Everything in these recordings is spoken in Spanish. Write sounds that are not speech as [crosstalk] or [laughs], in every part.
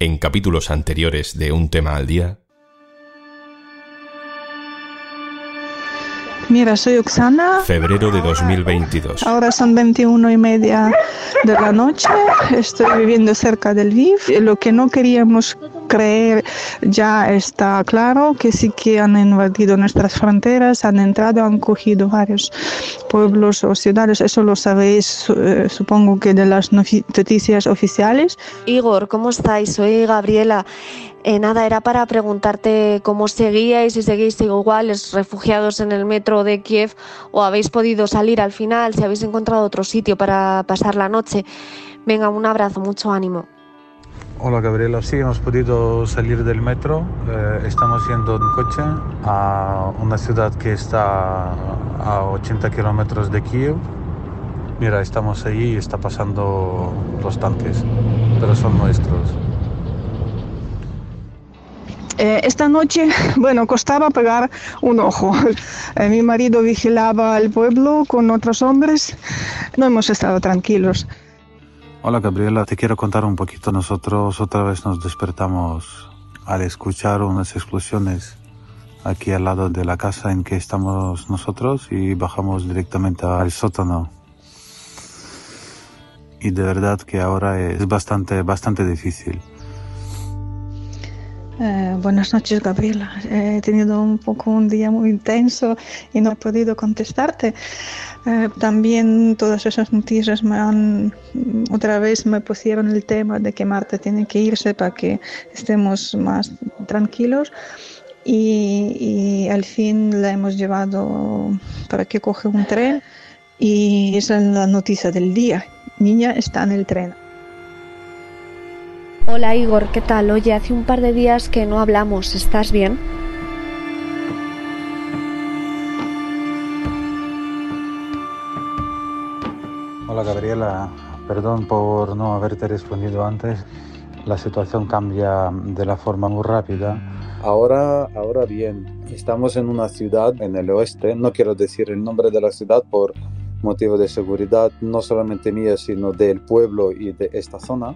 en capítulos anteriores de Un tema al día. Mira, soy Oksana. Febrero de 2022. Ahora son 21 y media de la noche. Estoy viviendo cerca del Lviv. Lo que no queríamos creer ya está claro que sí que han invadido nuestras fronteras, han entrado, han cogido varios pueblos o ciudades. Eso lo sabéis, eh, supongo que de las noticias oficiales. Igor, ¿cómo estáis? Soy Gabriela. Eh, nada, era para preguntarte cómo seguíais, si seguís iguales refugiados en el metro de Kiev o habéis podido salir al final, si habéis encontrado otro sitio para pasar la noche. Venga, un abrazo, mucho ánimo. Hola Gabriela, sí, hemos podido salir del metro. Eh, estamos yendo en coche a una ciudad que está a 80 kilómetros de Kiev. Mira, estamos ahí y está pasando los tanques, pero son nuestros. Eh, esta noche, [laughs] bueno, costaba pegar un ojo. [laughs] Eh, mi marido vigilaba el pueblo con otros hombres. No hemos estado tranquilos. Hola Gabriela, te quiero contar un poquito. Nosotros otra vez nos despertamos al escuchar unas explosiones aquí al lado de la casa en que estamos nosotros y bajamos directamente al sótano. Y de verdad que ahora es bastante, bastante difícil. Eh, buenas noches, Gabriela. He tenido un poco un día muy intenso y no he podido contestarte. Eh, también todas esas noticias me han, otra vez me pusieron el tema de que Marta tiene que irse para que estemos más tranquilos. Y, y al fin la hemos llevado para que coge un tren y esa es la noticia del día. Niña está en el tren. Hola Igor, ¿qué tal? Oye, hace un par de días que no hablamos, ¿estás bien? Hola Gabriela, perdón por no haberte respondido antes. La situación cambia de la forma muy rápida. Ahora, ahora bien, estamos en una ciudad en el oeste, no quiero decir el nombre de la ciudad por motivo de seguridad, no solamente mía, sino del pueblo y de esta zona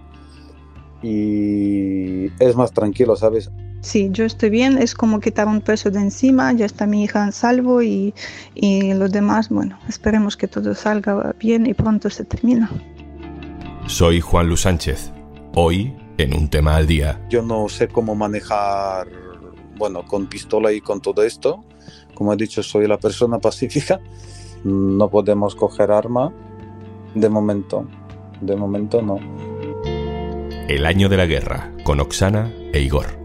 y es más tranquilo, ¿sabes? Sí, yo estoy bien, es como quitar un peso de encima, ya está mi hija en salvo y, y los demás, bueno, esperemos que todo salga bien y pronto se termina. Soy Juan Luis Sánchez, hoy en un tema al día. Yo no sé cómo manejar, bueno, con pistola y con todo esto. Como he dicho, soy la persona pacífica. No podemos coger arma de momento. De momento no. El año de la guerra, con Oksana e Igor.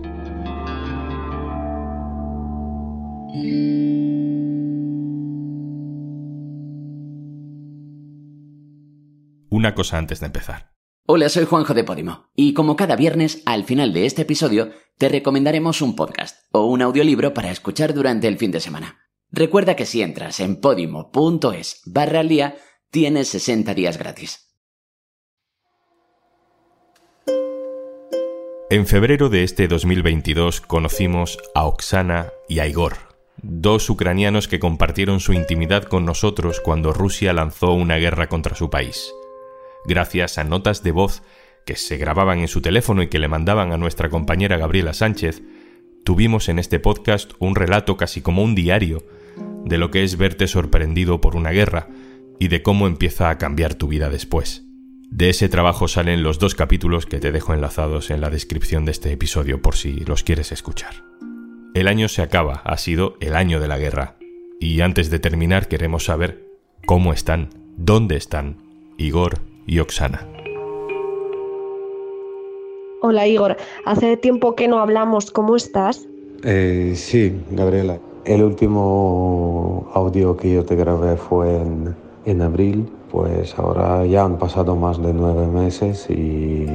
Una cosa antes de empezar. Hola, soy Juanjo de Podimo, y como cada viernes, al final de este episodio, te recomendaremos un podcast o un audiolibro para escuchar durante el fin de semana. Recuerda que si entras en podimo.es barra al día, tienes 60 días gratis. En febrero de este 2022 conocimos a Oksana y a Igor, dos ucranianos que compartieron su intimidad con nosotros cuando Rusia lanzó una guerra contra su país. Gracias a notas de voz que se grababan en su teléfono y que le mandaban a nuestra compañera Gabriela Sánchez, tuvimos en este podcast un relato casi como un diario de lo que es verte sorprendido por una guerra y de cómo empieza a cambiar tu vida después. De ese trabajo salen los dos capítulos que te dejo enlazados en la descripción de este episodio por si los quieres escuchar. El año se acaba, ha sido el año de la guerra. Y antes de terminar queremos saber cómo están, dónde están Igor y Oksana. Hola Igor, hace tiempo que no hablamos, ¿cómo estás? Eh, sí, Gabriela. El último audio que yo te grabé fue en, en abril pues ahora ya han pasado más de nueve meses y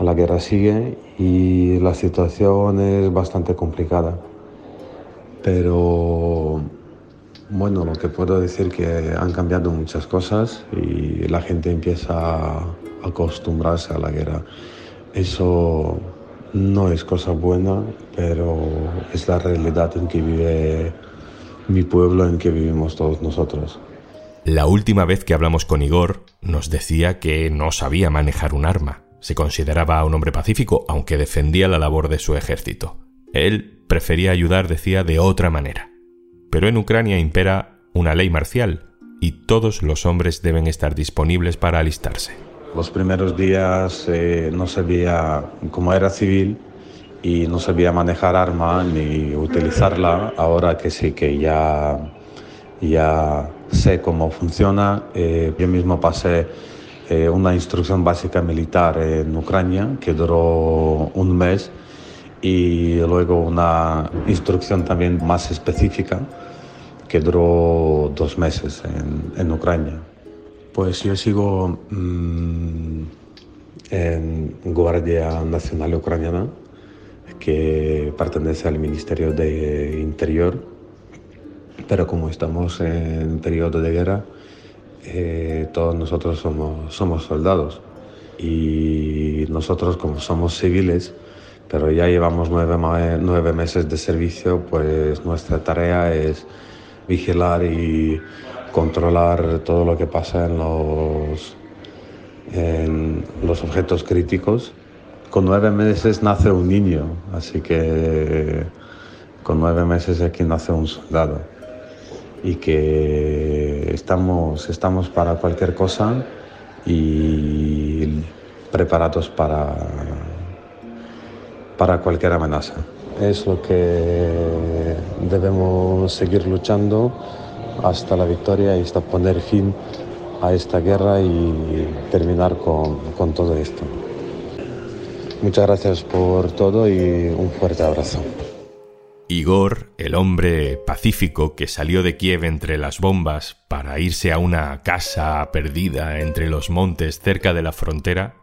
la guerra sigue y la situación es bastante complicada. Pero bueno, lo que puedo decir que han cambiado muchas cosas y la gente empieza a acostumbrarse a la guerra. Eso no es cosa buena, pero es la realidad en que vive mi pueblo, en que vivimos todos nosotros. La última vez que hablamos con Igor nos decía que no sabía manejar un arma. Se consideraba un hombre pacífico, aunque defendía la labor de su ejército. Él prefería ayudar, decía, de otra manera. Pero en Ucrania impera una ley marcial y todos los hombres deben estar disponibles para alistarse. Los primeros días eh, no sabía, como era civil, y no sabía manejar arma ni utilizarla. Ahora que sí que ya, ya sé cómo funciona, eh, yo mismo pasé eh, una instrucción básica militar en Ucrania que duró un mes y luego una instrucción también más específica que duró dos meses en, en Ucrania. Pues yo sigo mm, en Guardia Nacional Ucraniana, que pertenece al Ministerio de Interior, pero como estamos en periodo de guerra, eh, todos nosotros somos, soldados y nosotros como somos civiles, pero ya llevamos nueve, meses de servicio, pues nuestra tarea es vigilar y controlar todo lo que pasa los, en los objetos críticos. Con nueve meses nace un niño, así que con nueve meses aquí nace un soldado. Y que estamos, estamos para cualquier cosa y preparados para, para cualquier amenaza. Es lo que debemos seguir luchando hasta la victoria y hasta poner fin a esta guerra y terminar con, con todo esto. Muchas gracias por todo y un fuerte abrazo. Igor, el hombre pacífico que salió de Kiev entre las bombas para irse a una casa perdida entre los montes cerca de la frontera,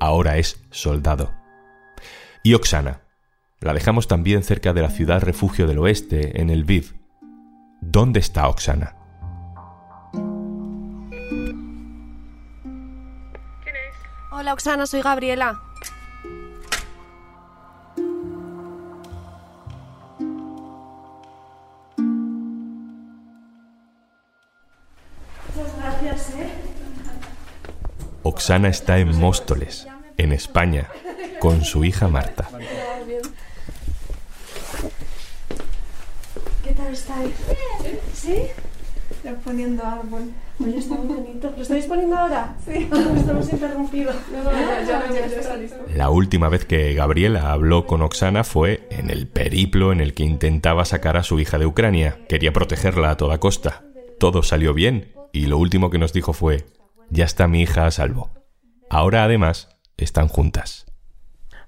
ahora es soldado. Y Oksana, la dejamos también cerca de la ciudad refugio del oeste, en el Viv. ¿Dónde está Oksana? Hola Oksana, soy Gabriela. Oksana está en Móstoles, en España, con su hija Marta. ¿Qué tal estáis? ¿Sí? Ya poniendo árbol. Oye, está muy bonito. ¿Lo estáis poniendo ahora? Sí. [laughs] Estamos interrumpidos. No, no, ya, ya, ya, ya está listo. La última vez que Gabriela habló con Oksana fue en el periplo en el que intentaba sacar a su hija de Ucrania. Quería protegerla a toda costa. Todo salió bien y lo último que nos dijo fue, ya está mi hija a salvo. Ahora además están juntas.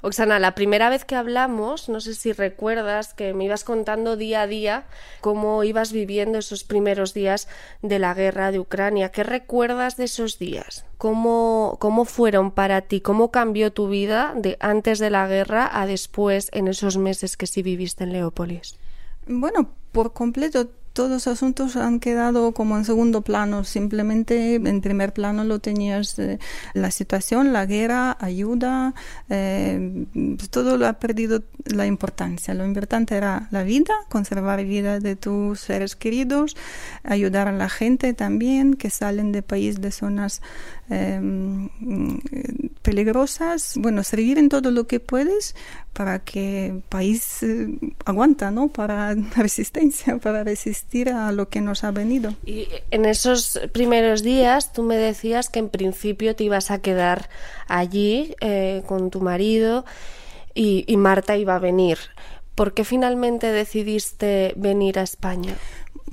Oksana, la primera vez que hablamos, no sé si recuerdas que me ibas contando día a día cómo ibas viviendo esos primeros días de la guerra de Ucrania. ¿Qué recuerdas de esos días? ¿Cómo, cómo fueron para ti? ¿Cómo cambió tu vida de antes de la guerra a después en esos meses que sí viviste en Leópolis? Bueno, por completo todos los asuntos han quedado como en segundo plano. Simplemente en primer plano lo tenías eh, la situación, la guerra, ayuda, eh, pues todo lo ha perdido la importancia. Lo importante era la vida, conservar vida de tus seres queridos, ayudar a la gente también que salen de país de zonas eh, peligrosas. Bueno, servir en todo lo que puedes para que el país eh, aguanta, ¿no? Para [laughs] resistencia, para resistir a lo que nos ha venido. Y en esos primeros días tú me decías que en principio te ibas a quedar allí eh, con tu marido y, y Marta iba a venir. ¿Por qué finalmente decidiste venir a España?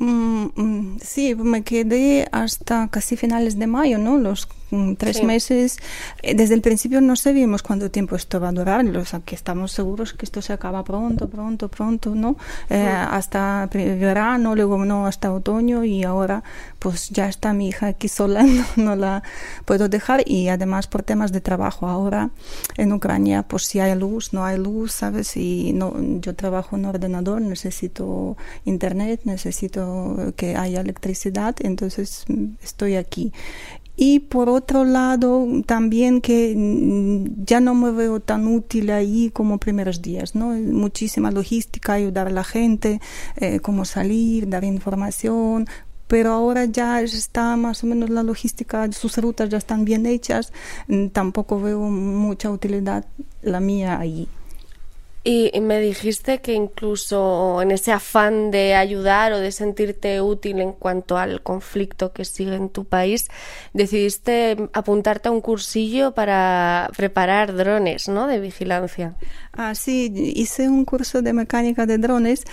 Mm, mm, sí, me quedé hasta casi finales de mayo, ¿no? Los mm, tres Sí. meses. Eh, Desde el principio no sabíamos cuánto tiempo esto va a durar, o sea, que estamos seguros que esto se acaba pronto, pronto, pronto, ¿no? Eh, hasta verano, luego no, hasta otoño y ahora pues ya está mi hija aquí sola, [laughs] no, no la puedo dejar y además por temas de trabajo ahora en Ucrania pues si hay luz, no hay luz, ¿sabes? Y no, yo trabajo en ordenador, necesito internet, necesito que haya electricidad, entonces mm, estoy aquí. Y por otro lado, también que mm, ya no me veo tan útil ahí como primeros días, ¿no? Muchísima logística, ayudar a la gente, eh, cómo salir, dar información, pero ahora ya está más o menos la logística, sus rutas ya están bien hechas, mm, tampoco veo mucha utilidad la mía allí. Y, me dijiste que incluso en ese afán de ayudar o de sentirte útil en cuanto al conflicto que sigue en tu país, decidiste apuntarte a un cursillo para preparar drones, ¿no? De vigilancia. Ah, sí, hice un curso de mecánica de drones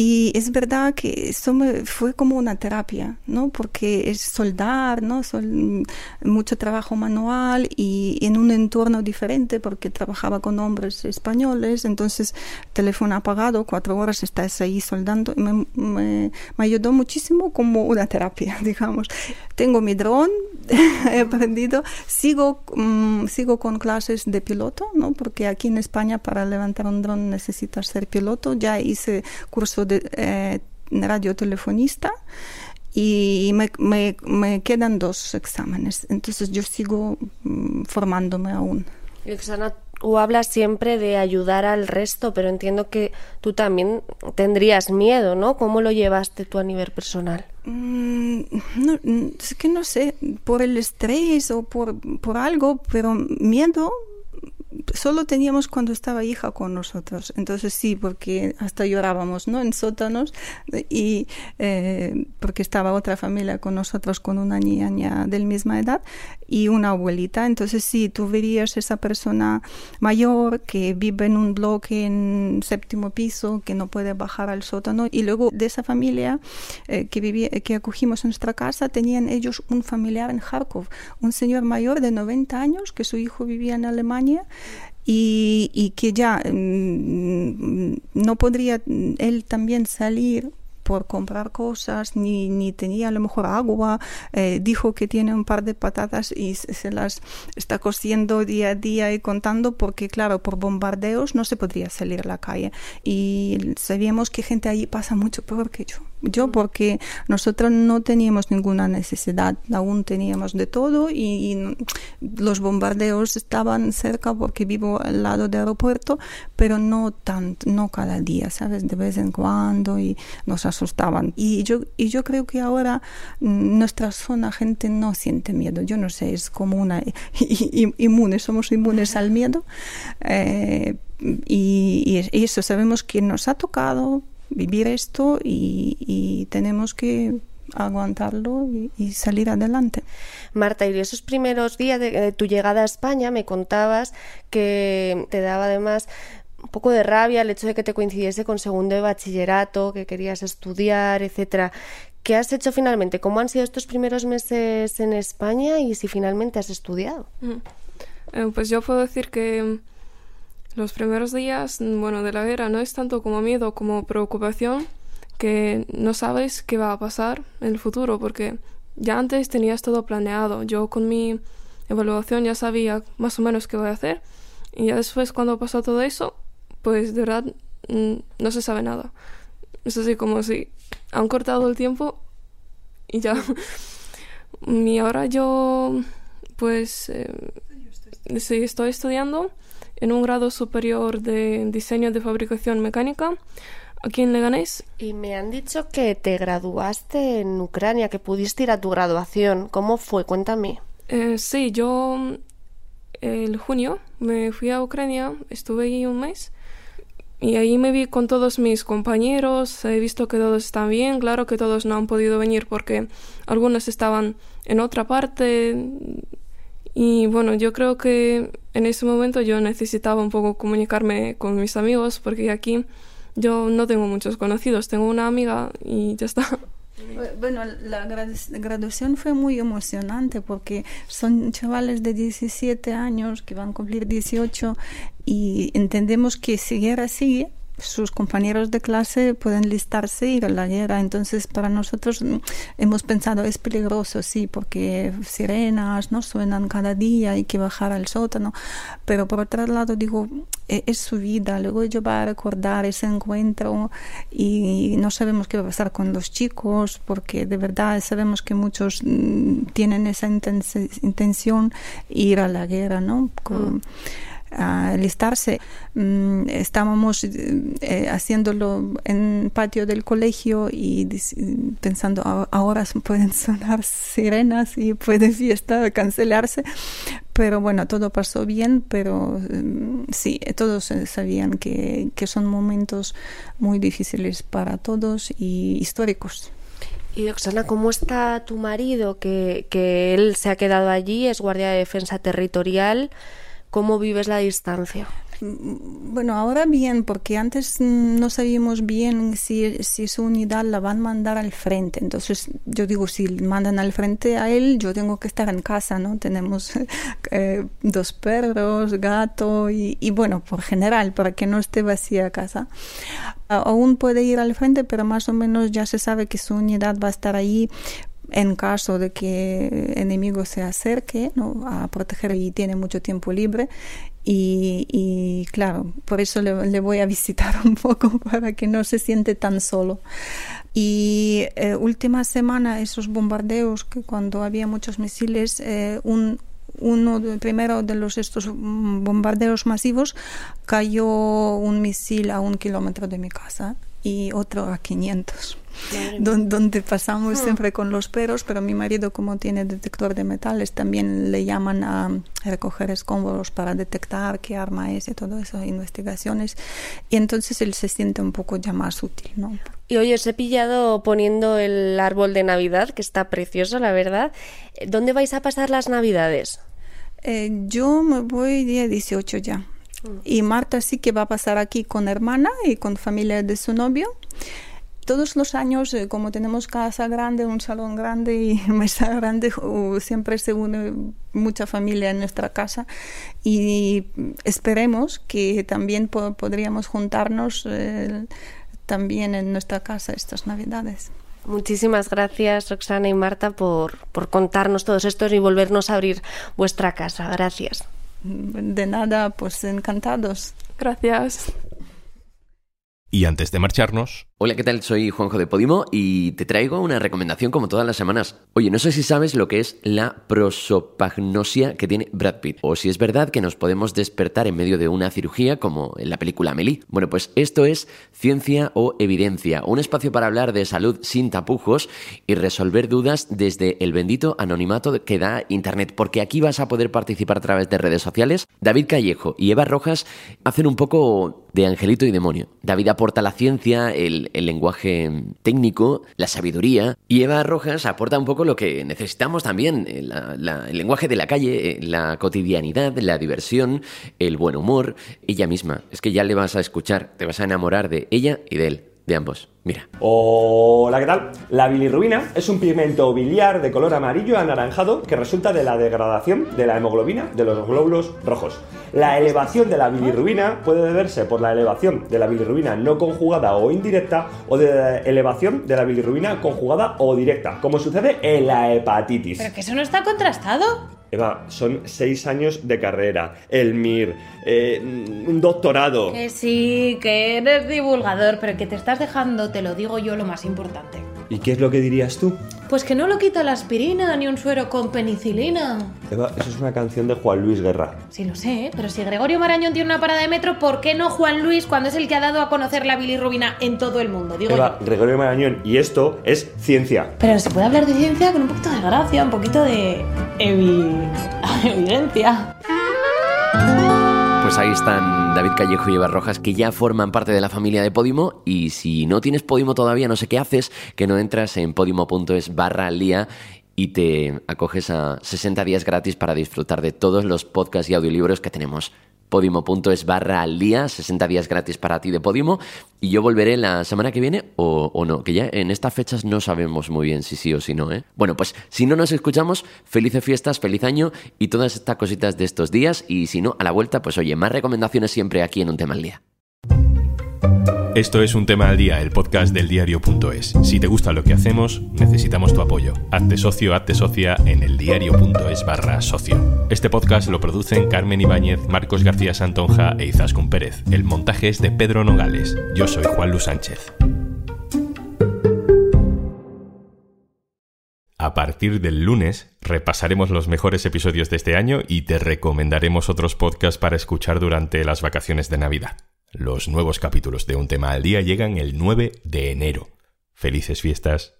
y es verdad que eso me fue como una terapia, ¿no? Porque es soldar, ¿no? Sol, mucho trabajo manual y en un entorno diferente porque trabajaba con hombres españoles, entonces teléfono apagado, cuatro horas estás ahí soldando. Me, me, me ayudó muchísimo como una terapia, [laughs] digamos. Tengo mi dron, [laughs] he aprendido, sigo, um, sigo con clases de piloto, ¿no? Porque aquí en España para levantar un dron necesitas ser piloto. Ya hice curso de eh, radiotelefonista y me, me, me, quedan dos exámenes. Entonces yo sigo mm, formándome aún. Tú hablas siempre de ayudar al resto, pero entiendo que tú también tendrías miedo, ¿no? ¿Cómo lo llevaste tú a nivel personal? Mm, no, es que no sé, por el estrés o por, por algo, pero miedo solo teníamos cuando estaba hija con nosotros. Entonces sí, porque hasta llorábamos, ¿no? En sótanos y eh, porque estaba otra familia con nosotros con una niña de la misma edad y una abuelita. Entonces sí, tú verías esa persona mayor que vive en un bloque en séptimo piso, que no puede bajar al sótano y luego de esa familia eh, que vivía, que acogimos en nuestra casa, tenían ellos un familiar en Kharkov, un señor mayor de 90 años que su hijo vivía en Alemania y, y que ya mm, no podría él también salir por comprar cosas, ni, ni tenía a lo mejor agua, eh, dijo que tiene un par de patatas y se las está cociendo día a día y contando porque claro, por bombardeos no se podría salir a la calle. Y sabíamos que gente allí pasa mucho peor que yo yo porque nosotros no teníamos ninguna necesidad, aún teníamos de todo y, los bombardeos estaban cerca porque vivo al lado del aeropuerto, pero no tanto, no cada día, ¿sabes? De vez en cuando y nos asustaban. Y yo, y yo creo que ahora mm, nuestra zona gente no siente miedo, yo no sé, es como una inmune, somos inmunes al miedo. Eh, y, y eso sabemos que nos ha tocado vivir esto y, tenemos que aguantarlo y, salir adelante. Marta, y esos primeros días de, tu llegada a España me contabas que te daba además un poco de rabia el hecho de que te coincidiese con segundo de bachillerato, que querías estudiar, etcétera. ¿Qué has hecho finalmente? ¿Cómo han sido estos primeros meses en España y si finalmente has estudiado? Mm. Eh, pues yo puedo decir que los primeros días, bueno, de la guerra no es tanto como miedo como preocupación, que no sabes qué va a pasar en el futuro, porque ya antes tenías todo planeado. Yo con mi evaluación ya sabía más o menos qué voy a hacer, y ya después cuando pasó todo eso, pues de verdad mm, no se sabe nada. Es así como si han cortado el tiempo y ya. [laughs] y ahora yo, pues, eh, sí, estoy estudiando en un grado superior de diseño de fabricación mecánica aquí en Leganés. Y me han dicho que te graduaste en Ucrania, que pudiste ir a tu graduación. ¿Cómo fue? Cuéntame. Eh, sí, yo el junio me fui a Ucrania, estuve ahí un mes y ahí me vi con todos mis compañeros, he visto que todos están bien, claro que todos no han podido venir porque algunos estaban en otra parte y bueno, yo creo que en ese momento yo necesitaba un poco comunicarme con mis amigos porque aquí yo no tengo muchos conocidos, tengo una amiga y ya está. [laughs] Bueno, la graduación fue muy emocionante porque son chavales de 17 años que van a cumplir 18 y entendemos que guerra sigue, sus compañeros de clase pueden listarse ir a la guerra. Entonces, para nosotros mm, hemos pensado, es peligroso, sí, porque sirenas no suenan cada día, hay que bajar al sótano. Pero por otro lado, digo, e, es su vida. Luego ellos va a recordar ese encuentro y no sabemos qué va a pasar con los chicos, porque de verdad sabemos que muchos mm, tienen esa intención ir a la guerra, ¿no? Mm. Alistarse. Mm, estábamos eh, haciéndolo en el patio del colegio y pensando ahora [laughs] pueden sonar sirenas y puede fiesta cancelarse. Pero bueno, todo pasó bien, pero mm, sí, todos sabían que, que son momentos muy difíciles para todos y históricos. Y Oxana, ¿cómo está tu marido? Que, que él se ha quedado allí, es guardia de defensa territorial. ¿Cómo vives la distancia? Mm, bueno, ahora bien, porque antes no sabíamos bien si, si su unidad la van a mandar al frente. Entonces, yo digo, si mandan al frente a él, yo tengo que estar en casa, ¿no? [laughs] Tenemos eh, dos perros, gato y, y, bueno, por general, para que no esté vacía casa. Aún puede ir al frente, pero más o menos ya se sabe que su unidad va a estar ahí en caso de que enemigo se acerque ¿no? a proteger y tiene mucho tiempo libre. Y, claro, por eso le, voy a visitar [laughs] un poco para que no se siente tan solo. Y eh, última semana, esos bombardeos, que cuando había muchos misiles, eh, un, uno de, primero de los estos bombardeos masivos cayó un misil a un kilómetro de mi casa y otro a 500 donde, pasamos hmm. siempre con los perros, pero mi marido como tiene detector de metales también le llaman a recoger escombros para detectar qué arma es y todas esas investigaciones y entonces él se siente un poco ya más útil, ¿no? Y hoy os he pillado poniendo el árbol de Navidad, que está precioso, la verdad. ¿Dónde vais a pasar las Navidades? Eh, yo me voy día 18 ya. Y Marta sí que va a pasar aquí con hermana y con familia de su novio todos los años, eh, como tenemos casa grande, un salón grande y [laughs] mesa grande, siempre se une mucha familia en nuestra casa y esperemos que también podríamos juntarnos eh, también en nuestra casa estas Navidades. Muchísimas gracias, Roxana y Marta, por, por contarnos todos estos y volvernos a abrir vuestra casa. Gracias. De nada, pues encantados. Gracias. Y antes de marcharnos... Hola, ¿qué tal? Soy Juanjo de Podimo y te traigo una recomendación como todas las semanas. Oye, no sé si sabes lo que es la prosopagnosia que tiene Brad Pitt, o si es verdad que nos podemos despertar en medio de una cirugía como en la película Amelie. Bueno, pues esto es Ciencia o Evidencia, un espacio para hablar de salud sin tapujos y resolver dudas desde el bendito anonimato que da Internet, porque aquí vas a poder participar a través de redes sociales. David Callejo y Eva Rojas hacen un poco de angelito y demonio. David aporta la ciencia, el, lenguaje técnico, la sabiduría, y Eva Rojas aporta un poco lo que necesitamos también, eh, el lenguaje de la calle, eh, la cotidianidad, la diversión, el buen humor, ella misma. Es que ya le vas a escuchar, te vas a enamorar de ella y de él de ambos. Mira. Hola, ¿qué tal? La bilirrubina es un pigmento biliar de color amarillo anaranjado que resulta de la degradación de la hemoglobina de los glóbulos rojos. La elevación de la bilirrubina puede deberse por la elevación de la bilirrubina no conjugada o indirecta o de la elevación de la bilirrubina conjugada o directa, como sucede en la hepatitis. ¿Pero que eso no está contrastado? Eva, son seis años de carrera, el MIR, eh, un doctorado. Que sí, que eres divulgador, pero que te estás dejando, te lo digo yo, lo más importante. ¿Y qué es lo que dirías tú? Pues que no lo quita la aspirina ni un suero con penicilina. Eva, eso es una canción de Juan Luis Guerra. Sí, lo sé, pero si Gregorio Marañón tiene una parada de metro, ¿por qué no Juan Luis cuando es el que ha dado a conocer la bilirrubina en todo el mundo? Digo Eva, Gregorio Marañón, y esto es ciencia. Pero se puede hablar de ciencia con un poquito de gracia, un poquito de [laughs] evidencia. Pues ahí están David Callejo y Eva Rojas, que ya forman parte de la familia de Podimo. Y si no tienes Podimo todavía, no sé qué haces, que no entras en podimo.es barra al día y te acoges a 60 días gratis para disfrutar de todos los podcasts y audiolibros que tenemos podimo.es barra al día, 60 días gratis para ti de Podimo. Y yo volveré la semana que viene o, no, que ya en estas fechas no sabemos muy bien si sí o si no, ¿eh? Bueno, pues si no nos escuchamos, felices fiestas, feliz año y todas estas cositas de estos días. Y si no, a la vuelta, pues oye, más recomendaciones siempre aquí en un tema al día. Esto es Un Tema al Día, el podcast del diario.es. Si te gusta lo que hacemos, necesitamos tu apoyo. Hazte socio, hazte socia en el diario.es barra socio. Este podcast lo producen Carmen Ibáñez, Marcos García Santonja e Izaskun Pérez. El montaje es de Pedro Nogales. Yo soy Juan Luis Sánchez. A partir del lunes repasaremos los mejores episodios de este año y te recomendaremos otros podcasts para escuchar durante las vacaciones de Navidad. Los nuevos capítulos de Un tema al día llegan el 9 de enero. Felices fiestas.